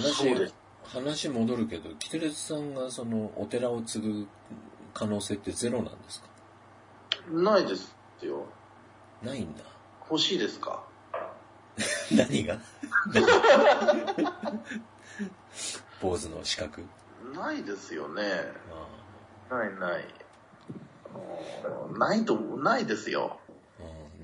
話話戻るけど、キテレツさんがそのお寺を継ぐ可能性ってゼロなんですか？ないですよ。ないんだ。欲しいですか？何が？坊主の資格？ないですよね。あないない。ないと、ないですよ。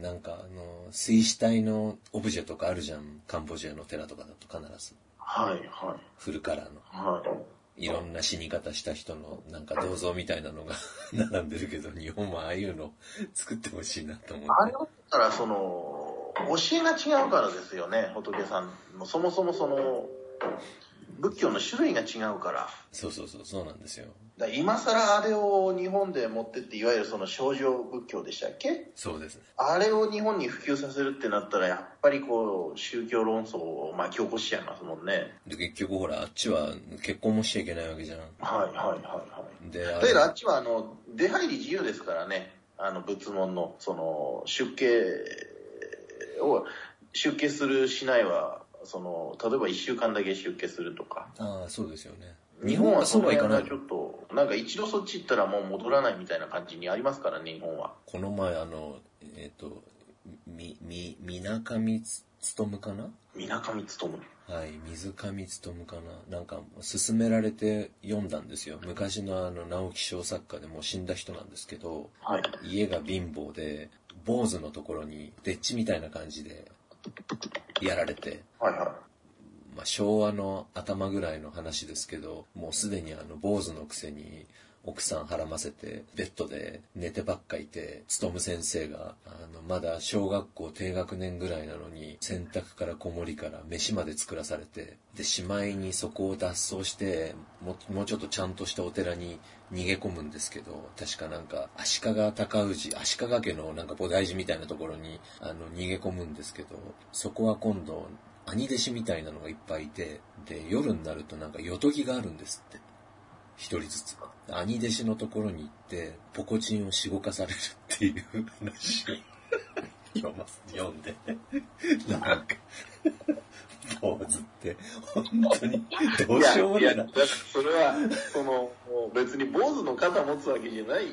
なんかあの、水死体のオブジェとかあるじゃん。カンボジアの寺とかだと必ず。はい、はい、フルカラーの。はい。いろんな死に方した人のなんか銅像みたいなのが 並んでるけど、日本もああいうの作ってほしいなと思って。あれだったら、その、教えが違うからですよね、仏さんの。そもそもその、仏教の種類が違うから。そうそうそう、そうなんですよ。だ今更あれを日本で持ってって、いわゆるその少女仏教でしたっけ？そうですね。あれを日本に普及させるってなったら、やっぱりこう、宗教論争を巻き起こしちゃいますもんね。で、結局ほら、あっちは結婚もしちゃいけないわけじゃん。はいはいはいはい。で、あだけどあっちはあの、出入り自由ですからね。あの、仏門の、その、出家を、出家するしないは、その、例えば一週間だけ出家するとか。ああ、そうですよね。日本はそうはいかない。のちょっと、なんか一度そっち行ったらもう戻らないみたいな感じにありますからね、日本は。この前、あの、えっ、と、み、み、みなかみつつとむかな？みなかみつとむ。はい、水上勉かななんか、勧められて読んだんですよ。昔のあの、直木賞作家でもう死んだ人なんですけど、はい。家が貧乏で、坊主のところに、デッチみたいな感じで、やられて、はいはまあ、昭和の頭ぐらいの話ですけど、もうすでにあの、坊主のくせに、奥さん腹ませて、ベッドで寝てばっかいて、勤先生が、あの、まだ小学校低学年ぐらいなのに、洗濯から子守から飯まで作らされて、で、しまいにそこを脱走して、もう、もうちょっとちゃんとしたお寺に逃げ込むんですけど、確かなんか、足利尊氏、足利家のなんか菩提寺みたいなところに、あの、逃げ込むんですけど、そこは今度、兄弟子みたいなのがいっぱいいて、で、夜になるとなんか、よとぎがあるんですって。一人ずつ。兄弟子のところに行って、ポコチンをしごかされるっていう話を 読ます、読んで。なんか、坊主って、本当に、どうしようもないなや、。だからそれは、その、別に坊主の肩持つわけじゃない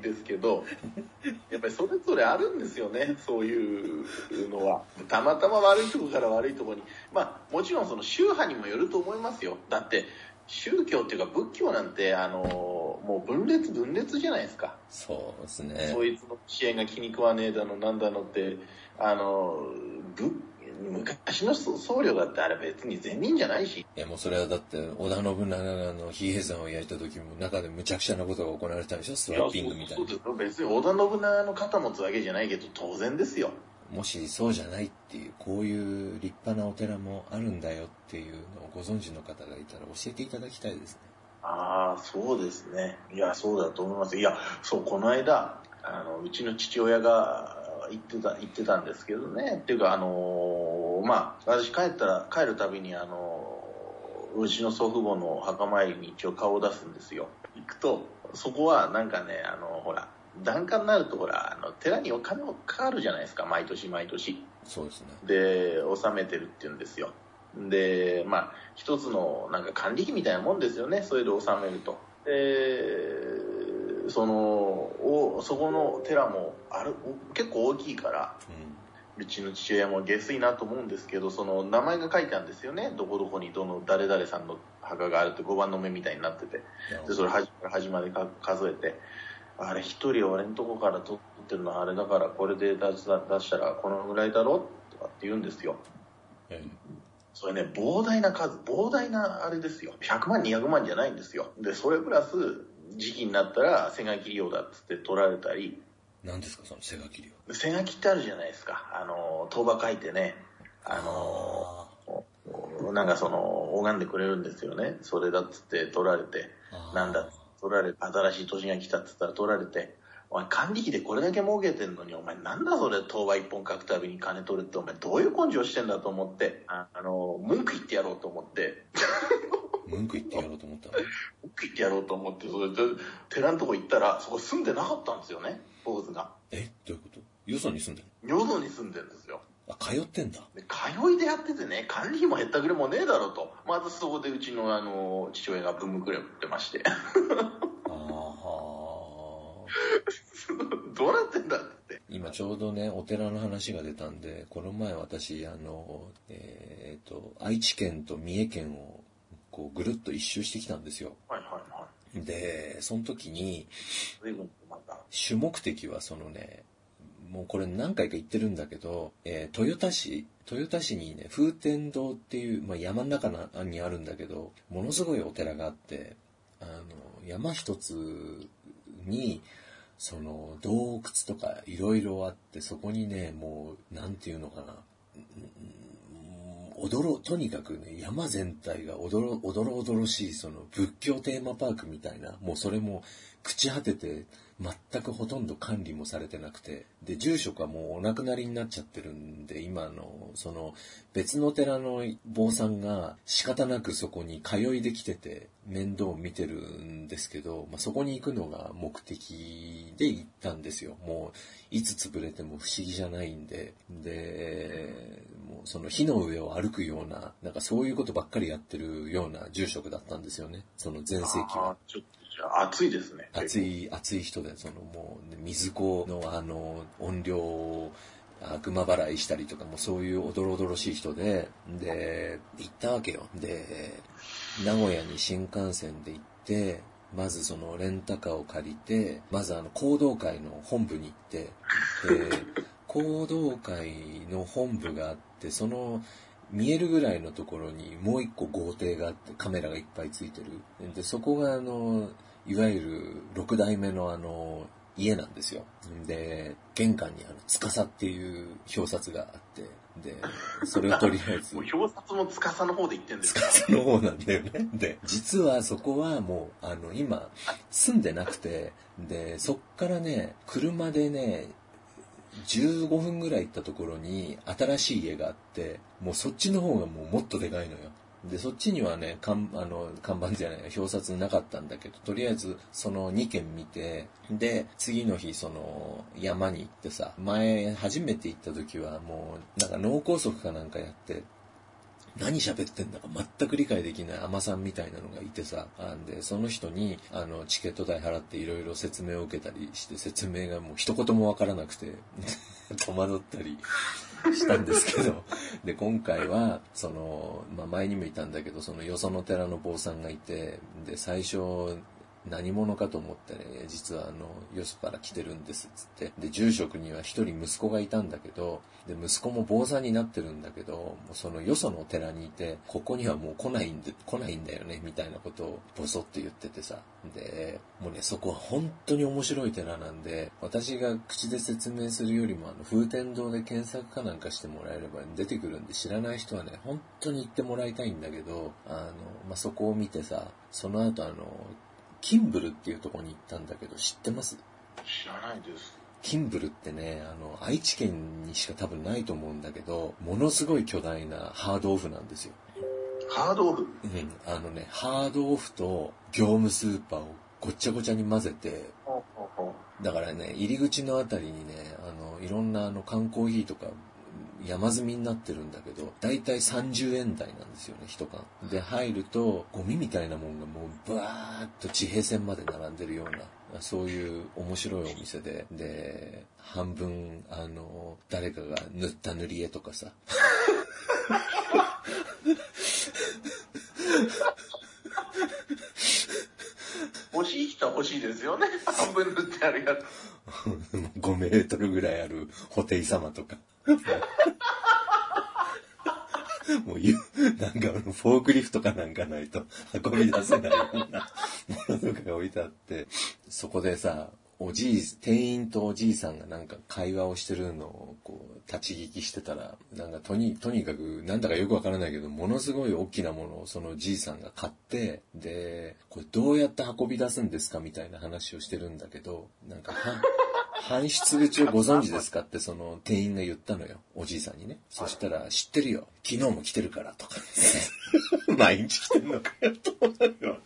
ですけど、やっぱりそれぞれあるんですよね、そういうのは。たまたま悪いとこから悪いとこに。まあ、もちろんその宗派にもよると思いますよ。だって、宗教っていうか仏教なんて、あの、もう分裂分裂じゃないですか。そうですね。そいつの支援が気に食わねえだの、なんだのって、あの、ぶ昔の僧侶だってあれ別に善人じゃないし、いやもうそれはだって、織田信長の、比叡山を焼いた時も中で無茶苦茶なことが行われたんでしょ？スワッピングみたいな別に織田信長の肩持つわけじゃないけど当然ですよ。もしそうじゃないっていう、こういう立派なお寺もあるんだよっていうのをご存知の方がいたら教えていただきたいですね。ああ、そうですね。いや、そうだと思います。いや、そう、この間、あの、うちの父親が言ってた、言ってたんですけどね。っていうか、あのーまあ、私帰ったら、帰るたびに、あのーうちの祖父母の墓参りに一応顔を出すんですよ。行くと、そこはなんかね、あのほら、檀家になるとほら、あの、寺にお金をかかるじゃないですか、毎年毎年。そうですね。で、納めてるって言うんですよ。で、まあ、一つのなんか管理費みたいなもんですよね、それで納めると。で、その、おそこの寺もある、お結構大きいから、ううちの父親も下水なと思うんですけど、その名前が書いてあるんですよね。どこどこにどの誰々さんの墓があるって5番の目みたいになってて。で、それ端から端までか数えて、あれ一人俺んとこから取ってるのあれだからこれで出し出したらこのぐらいだろとかって言うんですよ。どえそれね、膨大な数、膨大なあれですよ。100万、200万じゃないんですよ。で、それプラス、時期になったら、背書き料だっつって取られたり、え何ですか、その背書き料。背書きってあるじゃないですか。あの、当場書いてね、あの、あなんかその、拝んでくれるんですよね。それだっつって取られて、なんだ取られて、新しい年が来たっつったら取られて、お前管理費でこれだけ儲けてんのに、お前なんだそれ、当場一本書くたびに金取るって、お前どういう根性してんだと思って、ああの、文句言ってやろうと思って、文句言ってやろうと思ったの？文句言ってやろうと思って、それで、寺のとこ行ったら、そこ住んでなかったんですよね、坊主が。え？どういうこと？よそに住んでるよそに住んでんですよ。のあ、通ってんだ。で、通通いでやっててね、管理費も減ったくれもねえだろうと。まずそこでうちのあの、父親が文具くれってまして。あ どうなってんだって。今ちょうどね、お寺の話が出たんで、この前私、あの、えっ、と、愛知県と三重県を、こう、ぐるっと一周してきたんですよ。はいはいはい。で、その時に。主目的はそのね、もうこれ何回か言ってるんだけど、えー豊田市、豊田市にね、風天堂っていう、まあ、山の中にあるんだけど、ものすごいお寺があって、あの、山一つに、その、洞窟とかいろいろあって、そこにね、もう、なんていうのかな、驚、とにかくね、山全体が驚、驚々、しい、その仏教テーマパークみたいな、もうそれも朽ち果てて、全くほとんど管理もされてなくて、で、住職はもうお亡くなりになっちゃってるんで、今の、その、別の寺の坊さんが仕方なくそこに通いできてて、面倒を見てるんですけど、まあ、そこに行くのが目的で行ったんですよ。もう、いつ潰れても不思議じゃないんで、で、もうその火の上を歩くような、なんかそういうことばっかりやってるような住職だったんですよね。その前世紀は。ちょっと暑いですね。熱い、熱い人で、そのもう、水子のあの、音量を悪魔払いしたりとかもそういうおどろおどろしい人で、で、行ったわけよ。で、名古屋に新幹線で行って、まずそのレンタカーを借りて、まずあの行動会の本部に行って、で、行動会の本部があって、その見えるぐらいのところにもう一個豪邸があってカメラがいっぱいついてる。で、そこがあの、いわゆる六代目のあの、家なんですよ。で、玄関にあの、司っていう表札があって、で、それをとりあえず 表札も司の方で言ってんですか司の方なんだよね。で、実はそこはもう、あの、今、住んでなくて、で、そっからね、車でね、15分ぐらい行ったところに新しい家があって、もうそっちの方がもうもっとでかいのよ。で、そっちにはね、かんあの看板じゃない、表札なかったんだけど、とりあえずその2軒見て、で、次の日その山に行ってさ、前初めて行った時はもう、なんか脳梗塞かなんかやって、何喋ってんだか全く理解できない甘さんみたいなのがいてさ、あんで、その人に、あの、チケット代払っていろいろ説明を受けたりして、説明がもう一言もわからなくて、戸惑ったりしたんですけど、で、今回は、その、まあ、前にもいたんだけど、そのよその寺の坊さんがいて、で、最初、何者かと思ってね、実はあの、よそから来てるんですっつって。で、住職には一人息子がいたんだけど、で、息子も坊さんになってるんだけど、もうそのよそのお寺にいて、ここにはもう来ないんで、来ないんだよね、みたいなことをボソって言っててさ。で、もうね、そこは本当に面白い寺なんで、私が口で説明するよりも、あの、風天堂で検索かなんかしてもらえれば出てくるんで、知らない人はね、本当に行ってもらいたいんだけど、あの、まあ、そこを見てさ、その後あの、キンブルっていうところに行ったんだけど、知ってます？知らないです。キンブルってね、あの、愛知県にしか多分ないと思うんだけど、ものすごい巨大なハードオフなんですよ。ハードオフ？うん。あのね、ハードオフと業務スーパーをごっちゃごちゃに混ぜて、だからね、入り口のあたりにね、あの、いろんなあの缶コーヒーとか山積みになってるんだけど、だいたい30円台なんですよね、一缶。で、入ると、ゴミみたいなもんがもう、ブワーッと地平線まで並んでるような、そういう面白いお店で、で、半分、あの、誰かが塗った塗り絵とかさ、う欲しい人は欲しいですよね。半分塗ってあるやつ。5メートルぐらいある布袋様とか。もう言う、なんかフォークリフトかなんかないと運び出せないようなものとかが置いてあって、そこでさ、おじい、店員とおじいさんがなんか会話をしてるのをこう立ち聞きしてたら、なんかとに、とにかくなんだかよくわからないけど、ものすごい大きなものをそのじいさんが買って、で、これどうやって運び出すんですかみたいな話をしてるんだけど、なんかは、搬出口をご存知ですかってその店員が言ったのよ。おじいさんにね。そしたら、知ってるよ。昨日も来てるからとか。毎日来てんのかよと思うよ。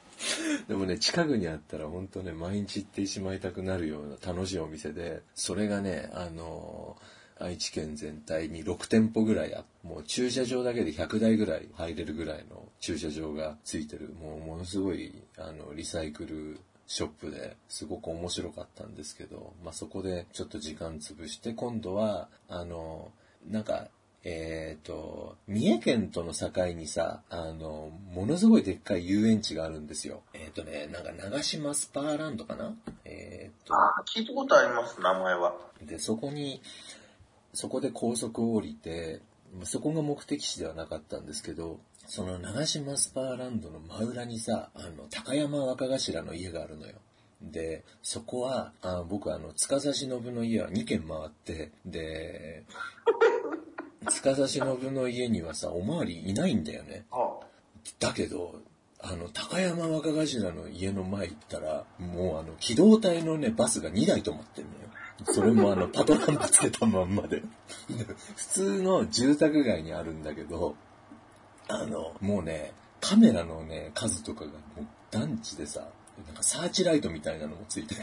でもね、近くにあったら本当ね、毎日行ってしまいたくなるような楽しいお店で、それがね、あの、愛知県全体に6店舗ぐらいあもう駐車場だけで100台ぐらい入れるぐらいの駐車場がついてる、もうものすごい、あの、リサイクルショップですごく面白かったんですけど、まあ、そこでちょっと時間潰して、今度は、あの、なんか、えっ、ー、と、三重県との境にさ、あの、ものすごいでっかい遊園地があるんですよ。えっ、ー、とね、なんか長島スパーランドかな？えっ、ー、と。あ、聞いたことあります、名前は。で、そこに、そこで高速を降りて、そこが目的地ではなかったんですけど、その長島スパーランドの真裏にさ、あの、高山若頭の家があるのよ。で、そこは、あ僕あの、司忍の家は2軒回って、で、司忍の家にはさ、おまわりいないんだよね。だけど、あの、高山若頭の家の前行ったら、もうあの、機動隊のね、バスが2台止まってるのよ。それもあの、パトランプつけたまんまで。普通の住宅街にあるんだけど、あの、もうね、カメラのね、数とかがもう団地でさ、なんかサーチライトみたいなのもついてて。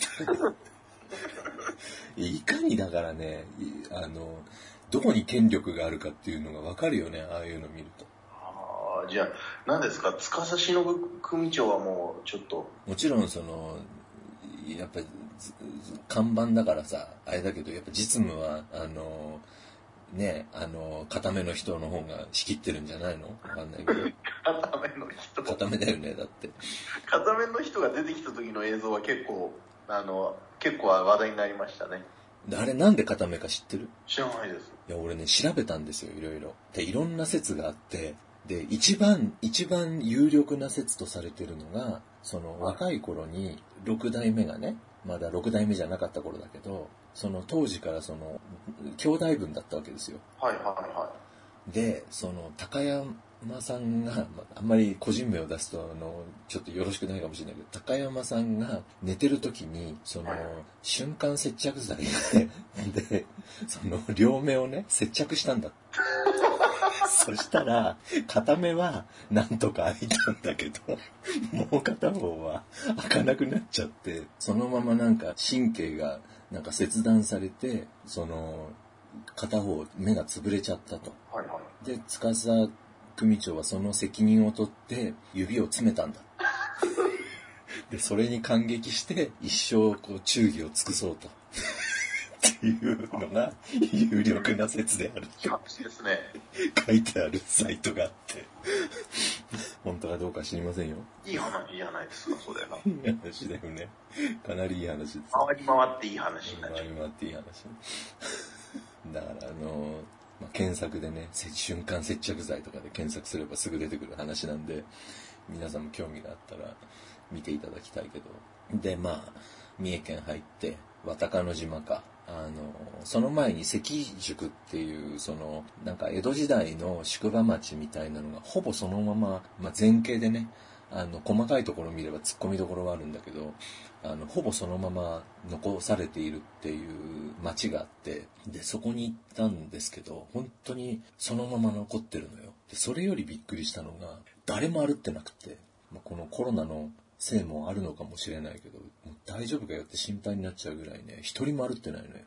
いかにだからね、あの、どこに権力があるかっていうのがわかるよね、ああいうの見ると。ああ、じゃあ、何ですか、司忍組長はもうちょっと。もちろんその、やっぱり、看板だからさ、あれだけど、やっぱ実務は、あの、ね、あの、固めの人の方が仕切ってるんじゃないの？わかんないけど。固めの人固めだよね、だって。固めの人が出てきた時の映像は結構、あの、結構話題になりましたね。あれなんで固めか知ってる？知らないです。いや、俺ね、調べたんですよ、いろいろ。で、いろんな説があって、で、一番、一番有力な説とされてるのが、その若い頃に6代目がね、まだ6代目じゃなかった頃だけど、その当時からその、兄弟分だったわけですよ。はいはいはい。で、その、高山さんが、あんまり個人名を出すと、あの、ちょっとよろしくないかもしれないけど、高山さんが寝てる時に、その、瞬間接着剤 で、その、両目をね、接着したんだ。そしたら、片目はなんとか開いたんだけど、もう片方は開かなくなっちゃって、そのままなんか神経がなんか切断されて、その、片方目が潰れちゃったと。はいはい、で、司組長はその責任を取って指を詰めたんだ。で、それに感激して一生こう忠義を尽くそうと。っていうのが有力な説である。ですね。書いてあるサイトがあって。本当かどうか知りませんよ。いい話じゃないですか、それは。いい話だよね。かなりいい話です。回り回っていい話になっちゃう。回り回っていい話。だからあのまあ、検索でね、瞬間接着剤とかで検索すればすぐ出てくる話なんで、皆さんも興味があったら見ていただきたいけど。で、まあ、三重県入って、渡鹿の島か。あの、その前に関宿っていう、その、なんか江戸時代の宿場町みたいなのがほぼそのまま、まあ、前景でね、あの、細かいところを見れば突っ込みどころはあるんだけど、あの、ほぼそのまま残されているっていう街があって、で、そこに行ったんですけど、本当にそのまま残ってるのよ。で、それよりびっくりしたのが、誰も歩ってなくて、まあ、このコロナのせいもあるのかもしれないけど、もう大丈夫かよって心配になっちゃうぐらいね、一人も歩ってないのよ。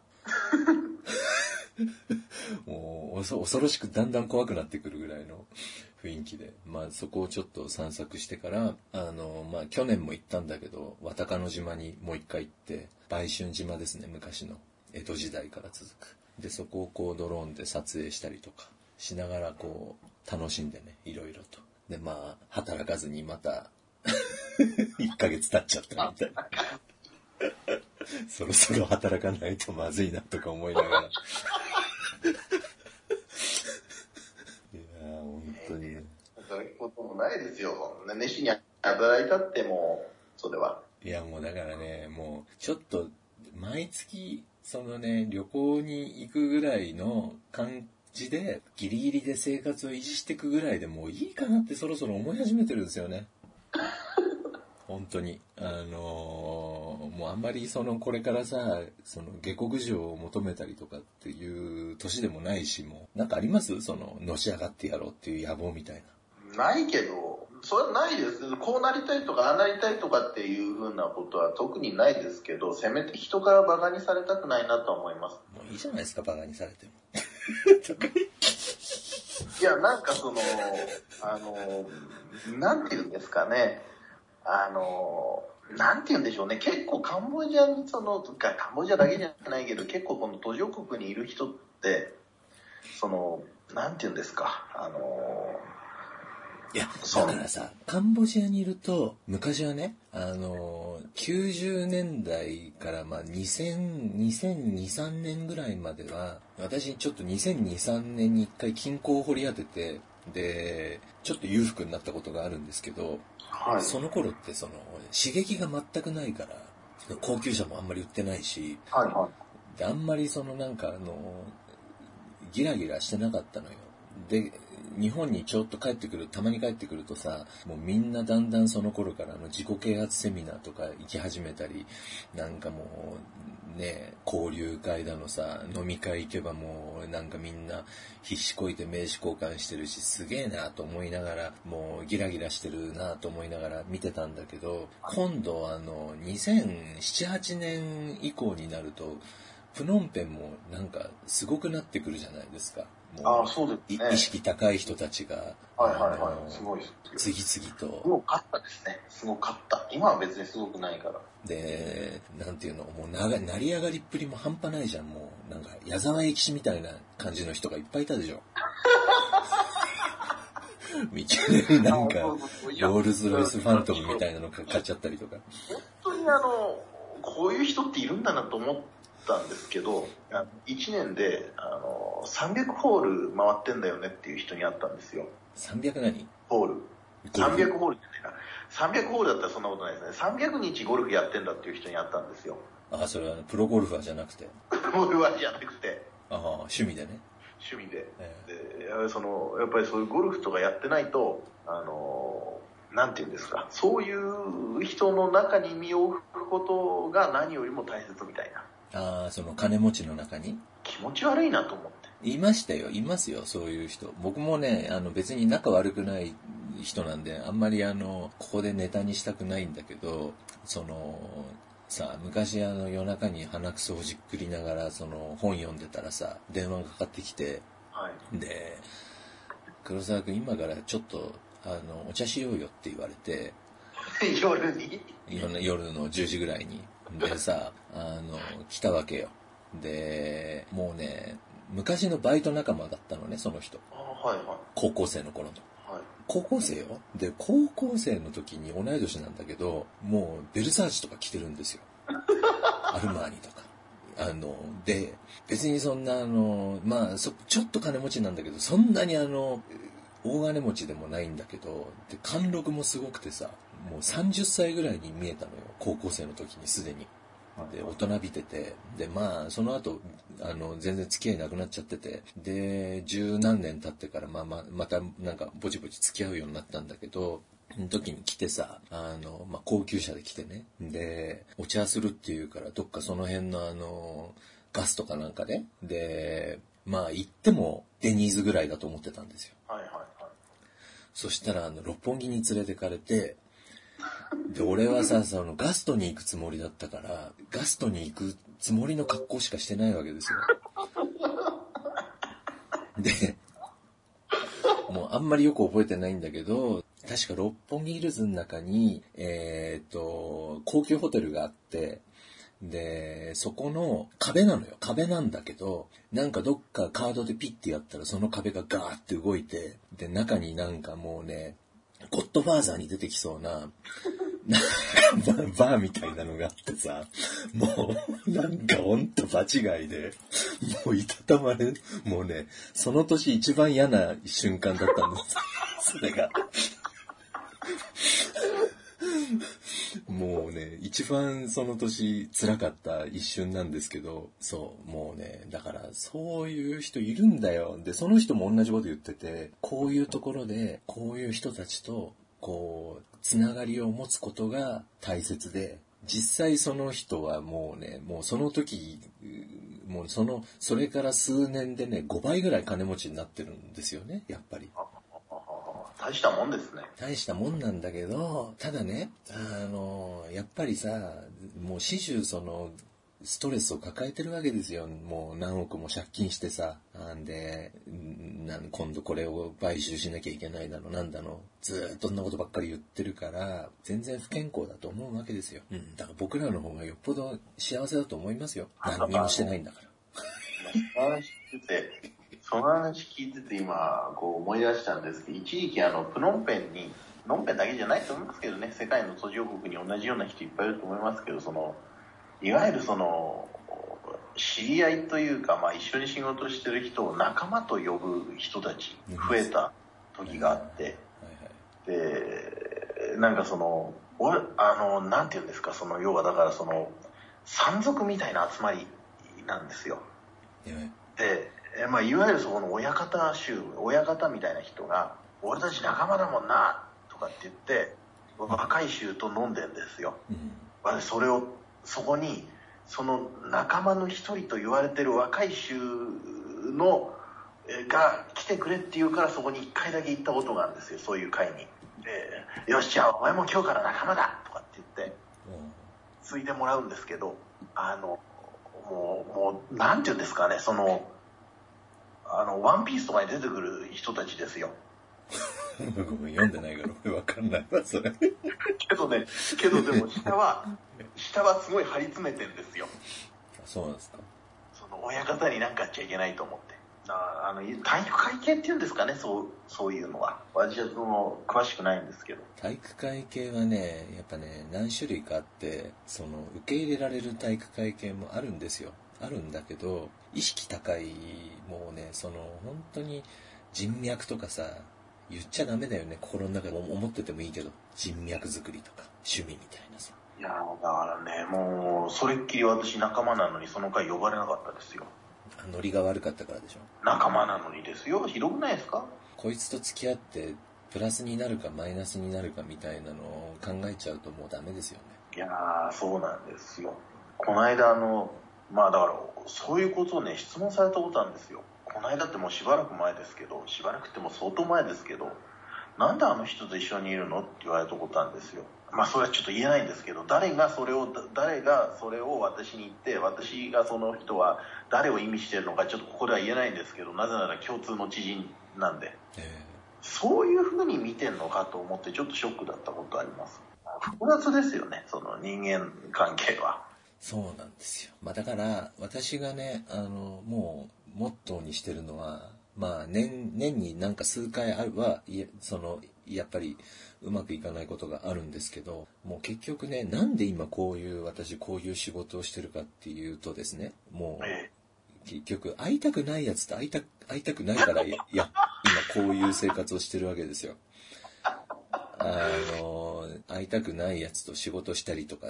もう恐ろしくだんだん怖くなってくるぐらいの雰囲気で、まあそこをちょっと散策してから、あの、まあ去年も行ったんだけど、渡鹿の島にもう一回行って、売春島ですね、昔の。江戸時代から続く。で、そこをこうドローンで撮影したりとかしながらこう楽しんでね、いろいろと。で、まあ働かずにまた1ヶ月経っちゃったみたいな。そろそろ働かないとまずいなとか思いながら当に。働くこともないですよ。熱心に働いたってもそれは。いや、もうだからね、もう、ちょっと、毎月、そのね、旅行に行くぐらいの感じで、ギリギリで生活を維持していくぐらいでもういいかなってそろそろ思い始めてるんですよね。本当に。あのー、もうあんまりその、これからさ、その、下克上を求めたりとかっていう年でもないし、もう、なんかあります？その、のし上がってやろうっていう野望みたいな。ないけど、それはないです。こうなりたいとか、ああなりたいとかっていうふうなことは特にないですけど、せめて人から馬鹿にされたくないなとは思います。もういいじゃないですか、バカにされても。いや、なんかその、あの、なんていうんですかね、あの、なんて言うんでしょうね、結構カンボジアにその、かカンボジアだけじゃないけど、結構この途上国にいる人って、その、なんて言うんですか、あの、いや、そうだからさ、カンボジアにいると、昔はね、あの、90年代からまあ2000、2002、3年ぐらいまでは、私ちょっと2002、3年に一回金庫を掘り当てて、で、ちょっと裕福になったことがあるんですけど、はい。その頃ってその、刺激が全くないから、高級車もあんまり売ってないし、はいはい。であんまりそのなんかあの、ギラギラしてなかったのよ。で、日本にちょっと帰ってくる、たまに帰ってくるとさ、もうみんなだんだんその頃からの自己啓発セミナーとか行き始めたり、なんかもう、ね、交流会だのさ、飲み会行けばもうなんかみんな必死こいて名刺交換してるし、すげえなと思いながら、もうギラギラしてるなと思いながら見てたんだけど、今度あの、2007、8年以降になると、プノンペンもなんかすごくなってくるじゃないですか。もああ、そうですね。い意識高い人たちが、はいはいはい。すごい。次々と、すごかったですね。すごかった。今は別にすごくないから。で、なんていうの、もうなが成り上がりっぷりも半端ないじゃん、もう。なんか、矢沢永吉みたいな感じの人がいっぱいいたでしょ。いきなんか、ロールス・ロイス・ファントムみたいなの買っちゃったりとか。本当にあの、こういう人っているんだなと思ったんですけど、あ1年で、あの、300ホール回ってんだよねっていう人に会ったんですよ。300何？ホール。ゴルフ？300ホールじゃないな。300ホールだったらそんなことないですね。300日ゴルフやってんだっていう人に会ったんですよ。あ、それはあのプロゴルファーじゃなくて？ゴルファーじゃなくて、ああ、趣味でね。趣味で。えでやはりそのやっぱりそういうゴルフとかやってないと、あの、なんていうんですか、そういう人の中に身を置くことが何よりも大切みたいな。ああ、その金持ちの中に？気持ち悪いなと思って。いましたよ、いますよ、そういう人。僕もね、あの別に仲悪くない人なんで、あんまりあの、ここでネタにしたくないんだけど、その、さ、昔あの夜中に鼻くそほじっくりながら、その本読んでたらさ、電話がかかってきて、はい。で、黒沢君今からちょっと、あの、お茶しようよって言われて、夜に？夜夜の10時ぐらいに。でさ、あの、来たわけよ。で、もうね、昔のバイト仲間だったのね、その人。あはいは高校生の頃の。い。はい。高校生よ？で、高校生の時に同い年なんだけど、もうベルサーチとか着てるんですよ。アルマーニとか。あの、で、別にそんなあの、まあ、そ、ちょっと金持ちなんだけど、そんなにあの、大金持ちでもないんだけど、で、貫禄もすごくてさ、もう30歳ぐらいに見えたのよ。高校生の時にすでに。で、大人びてて、で、まあ、その後、あの、全然付き合いなくなっちゃってて、で、十何年経ってから、まあまあ、また、なんか、ぼちぼち付き合うようになったんだけど、その時に来てさ、あの、まあ、高級車で来てね。で、お茶するっていうから、どっかその辺のあの、ガスとかなんかね。で、まあ、行っても、デニーズぐらいだと思ってたんですよ。はいはいはい。そしたら、あの、六本木に連れてかれて、で、俺はさ、その、ガストに行くつもりだったから、ガストに行くつもりの格好しかしてないわけですよ。で、もうあんまりよく覚えてないんだけど、確か六本木ヒルズの中に、えーっと、高級ホテルがあって、で、そこの壁なのよ。壁なんだけど、なんかどっかカードでピッてやったらその壁がガーって動いて、で、中になんかもうね、ゴッドファーザーに出てきそうな、なんかバーバーみたいなのがあってさ、もうなんかほんと場違いで、もういたたまれ、もうね、その年一番嫌な瞬間だったんです。それが。もうね、一番その年辛かった一瞬なんですけど、そう、もうね、だからそういう人いるんだよ。で、その人も同じこと言ってて、こういうところで、こういう人たちと、こう、つながりを持つことが大切で、実際その人はもうね、もうその時、もうその、それから数年でね、5倍ぐらい金持ちになってるんですよね、やっぱり。大したもんですね。大したもんなんだけど、ただね、あの、やっぱりさ、もう始終その、ストレスを抱えてるわけですよ。もう何億も借金してさ。なんで、なん今度これを買収しなきゃいけないだの、なんだの。ずーっとそんなことばっかり言ってるから、全然不健康だと思うわけですよ。うん。だから僕らの方がよっぽど幸せだと思いますよ。何にもしてないんだから。その話聞いてて、今、こう思い出したんですけど、一時期あの、プノンペンに、プノンペンだけじゃないと思いますけどね、世界の途上国に同じような人いっぱいいると思いますけど、その、いわゆるその、知り合いというか、まあ一緒に仕事してる人を仲間と呼ぶ人たち、増えた時があって。で、なんかその、俺、あの、なんて言うんですか、その、要はだからその、山賊みたいな集まりなんですよ。で、えまあ、いわゆるそこの親方衆、親方みたいな人が、俺たち仲間だもんな、とかって言って、若い衆と飲んでんですよ。うん。私それを、そこに、その仲間の一人と言われてる若い衆の、えが来てくれって言うからそこに一回だけ行ったことがあるんですよ、そういう会に。で、よし、じゃあお前も今日から仲間だとかって言って、ついてもらうんですけど、あの、もう、もう、なんて言うんですかね、その、あの、ワンピースとかに出てくる人たちですよ。僕も読んでないから俺わかんないわ、それ。けどね、けどでも下は、下はすごい張り詰めてんですよ。そうなんですか。その親方になんかあっちゃいけないと思って。ああの、体育会系っていうんですかね、そう、そういうのは。私はその、詳しくないんですけど。体育会系はね、やっぱね、何種類かあって、その、受け入れられる体育会系もあるんですよ。あるんだけど、意識高い、もうね、その、本当に人脈とかさ、言っちゃダメだよね、心の中で思っててもいいけど、人脈作りとか、趣味みたいなさ。いやだからね、もう、それっきり私仲間なのにその回呼ばれなかったですよ。ノリが悪かったからでしょ。仲間なのにですよ。ひどくないですか？こいつと付き合って、プラスになるかマイナスになるかみたいなのを考えちゃうともうダメですよね。いやー、そうなんですよ。この間あの、まあだから、そういうことをね、質問されたことあるんですよ。この間ってもうしばらく前ですけど、しばらくってもう相当前ですけど、なんであの人と一緒にいるのって言われたことあるんですよ。まあそれはちょっと言えないんですけど、誰がそれを、だ誰がそれを私に言って、私がその人は誰を意味してるのかちょっとここでは言えないんですけど、なぜなら共通の知人なんで。えそういう風に見てんのかと思ってちょっとショックだったことあります。複雑ですよね、その人間関係は。そうなんですよ。まあだから、私がね、あの、もう、モットーにしてるのは、まあ、年、年になんか数回あるは、いえその、やっぱり、うまくいかないことがあるんですけど、もう結局ね、なんで今こういう、私こういう仕事をしてるかっていうとですね、もう、え結局、会いたくないやつと会いた、会いたくないから、いや、今こういう生活をしてるわけですよ。あの、会いたくないやつと仕事したりとか、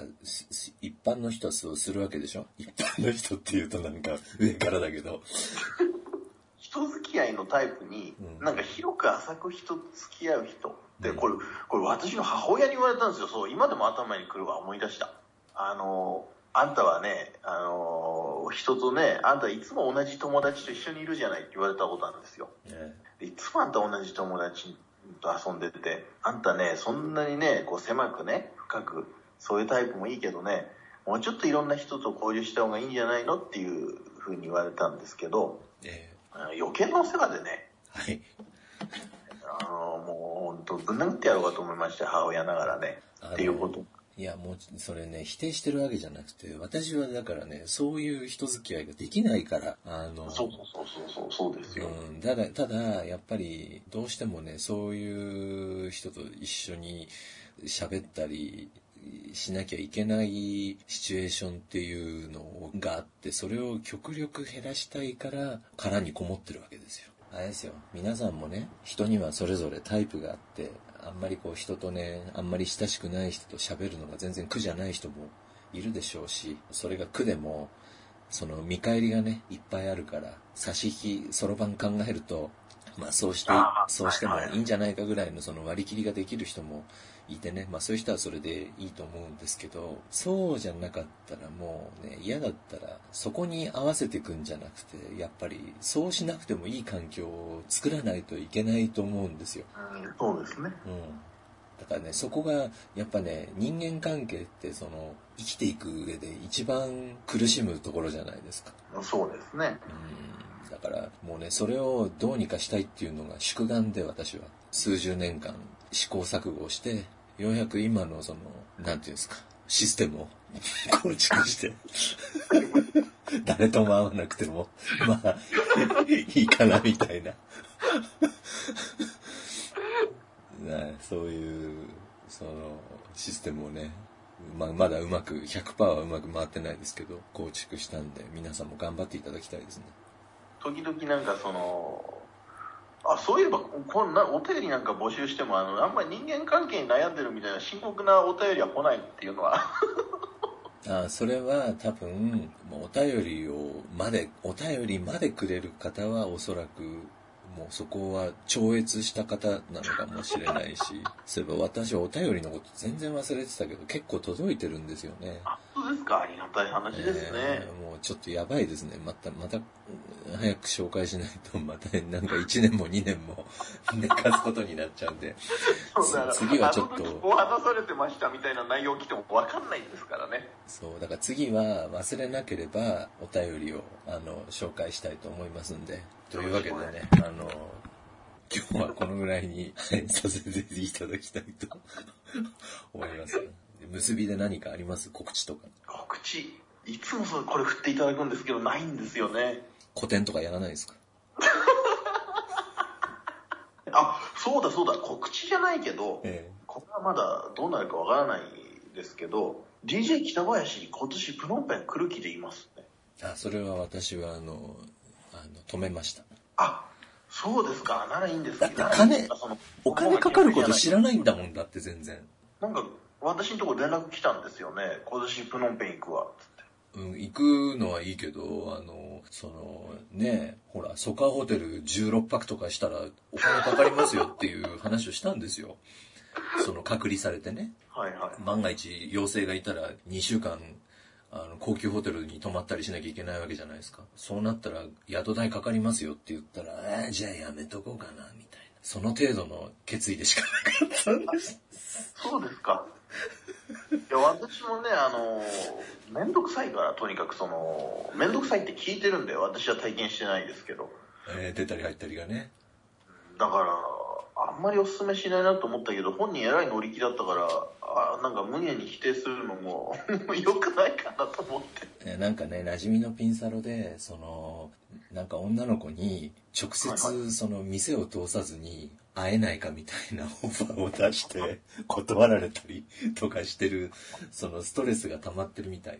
一般の人はそうするわけでしょ？一般の人って言うとなんか上からだけど。人付き合いのタイプに、うんなんか広く浅く人と付き合う人って、うんこれ、これ私の母親に言われたんですよ。そう、今でも頭に来るわ、思い出した。あの、あんたはね、あの、人とね、あんたいつも同じ友達と一緒にいるじゃないって言われたことあるんですよ。ねでいつもあんた同じ友達と遊んでて、あんたね、そんなにね、こう狭くね、深く、そういうタイプもいいけどね、もうちょっといろんな人と交流した方がいいんじゃないの？っていうふうに言われたんですけど、えあの余計なお世話でね、ーはい。あの、もう本当ぶん殴ってやろうかと思いました、母親ながらね。っていうこと。いや、もう、それね、否定してるわけじゃなくて、私はだからね、そういう人付き合いができないから、あの、そうそうそうそうそう、ですよ。うん、ただ、ただ、やっぱり、どうしてもね、そういう人と一緒に喋ったりしなきゃいけないシチュエーションっていうのがあって、それを極力減らしたいから、殻にこもってるわけですよ。あれですよ。皆さんもね、人にはそれぞれタイプがあって、あんまりこう人とね、あんまり親しくない人と喋るのが全然苦じゃない人もいるでしょうし、それが苦でも、その見返りがね、いっぱいあるから、差し引き、そろばん考えると、まあそうしてそうしてもいいんじゃないかぐらいのその割り切りができる人もいてね、まあそういう人はそれでいいと思うんですけど、そうじゃなかったらもうね、嫌だったらそこに合わせていくんじゃなくて、やっぱりそうしなくてもいい環境を作らないといけないと思うんですよ。うんそうですね。うん。だからね、そこが、やっぱね、人間関係って、その、生きていく上で一番苦しむところじゃないですか。そうですね。うん。だから、もうね、それをどうにかしたいっていうのが宿願で私は、数十年間試行錯誤して、ようやく今のその、なんていうんですか、システムを 構築して、誰とも会わなくても、まあ、いいかなみたいな。ねそういう、その、システムをね、まあ、まだうまく、100%はうまく回ってないですけど、構築したんで、皆さんも頑張っていただきたいですね。時々なんかその、あ、そういえば、こんなお便りなんか募集しても、あの、あんまり人間関係に悩んでるみたいな深刻なお便りは来ないっていうのは、あそれは多分、もうお便りを、まで、お便りまでくれる方はおそらく、もうそこは超越した方なのかもしれないし、そういえば私お便りのこと全然忘れてたけど、結構届いてるんですよね。あ、そうですか、ありがたい話ですね。えーもうちょっとやばいですね。また、また、早く紹介しないと、またなんか1年も2年も 寝かすことになっちゃうんで。そうだから次はちょっとあの時こう話されてましたみたいな内容来ても分かんないんですからね。そう、だから次は忘れなければお便りを、あの、紹介したいと思いますんで。というわけでね、あの、今日はこのぐらいに、はい、させていただきたいと 思います。結びで何かあります？告知とか。告知、いつもそうこれ振っていただくんですけど、ないんですよね。古典とかやらないですか？あ、そうだそうだ、告知じゃないけど、えこれはまだどうなるかわからないですけど、DJ 北林今年プノンペン来る気でいますね。えあ、それは私はあの、あの、止めました。あ、そうですか、ならいいんですけど。だって金お金かかること知らないんだもんだって全然。なんか、私のところ連絡来たんですよね。今年プノンペン行くわ、つって。うん、行くのはいいけど、あの、その、ねほら、ソカホテル16泊とかしたらお金かかりますよっていう話をしたんですよ。その隔離されてね。はいはい。万が一陽性がいたら2週間、あの、高級ホテルに泊まったりしなきゃいけないわけじゃないですか。そうなったら宿代かかりますよって言ったら、えーじゃあやめとこうかな、みたいな。その程度の決意でしかなかったんです。そうですか。いや、私もね、あの、めんどくさいから、とにかくその、めんどくさいって聞いてるんで、私は体験してないですけど。えー出たり入ったりがね。だから、あんまりお勧めしないなと思ったけど、本人偉い乗り気だったから、あなんか無限に否定するのも 良くないかなと思って。えーなんかね、馴染みのピンサロで、その、なんか女の子に直はい接その店を通さずに会えないかみたいな オファーを出して断られたり とかしてる、そのストレスが溜まってるみたいよ。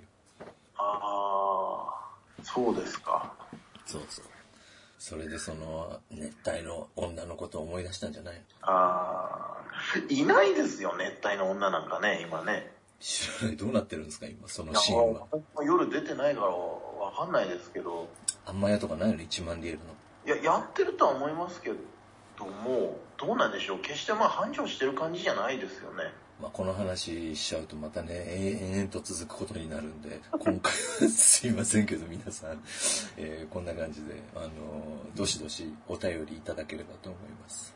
ああ、そうですか。そうそう。それでその熱帯の女のことを思い出したんじゃない？ああ、いないですよ、熱帯の女なんかね、今ね。知らない。どうなってるんですか今、そのシーンは？夜出てないからわかんないですけど、あんまやとかないの ?1 万リエルの？いや、やってるとは思いますけども、どうなんでしょう？決してまあ繁盛してる感じじゃないですよね。まあ、この話しちゃうとまたね、延々と続くことになるんで、今回はすいませんけど皆さん、えーこんな感じで、あの、どしどしお便りいただければと思います。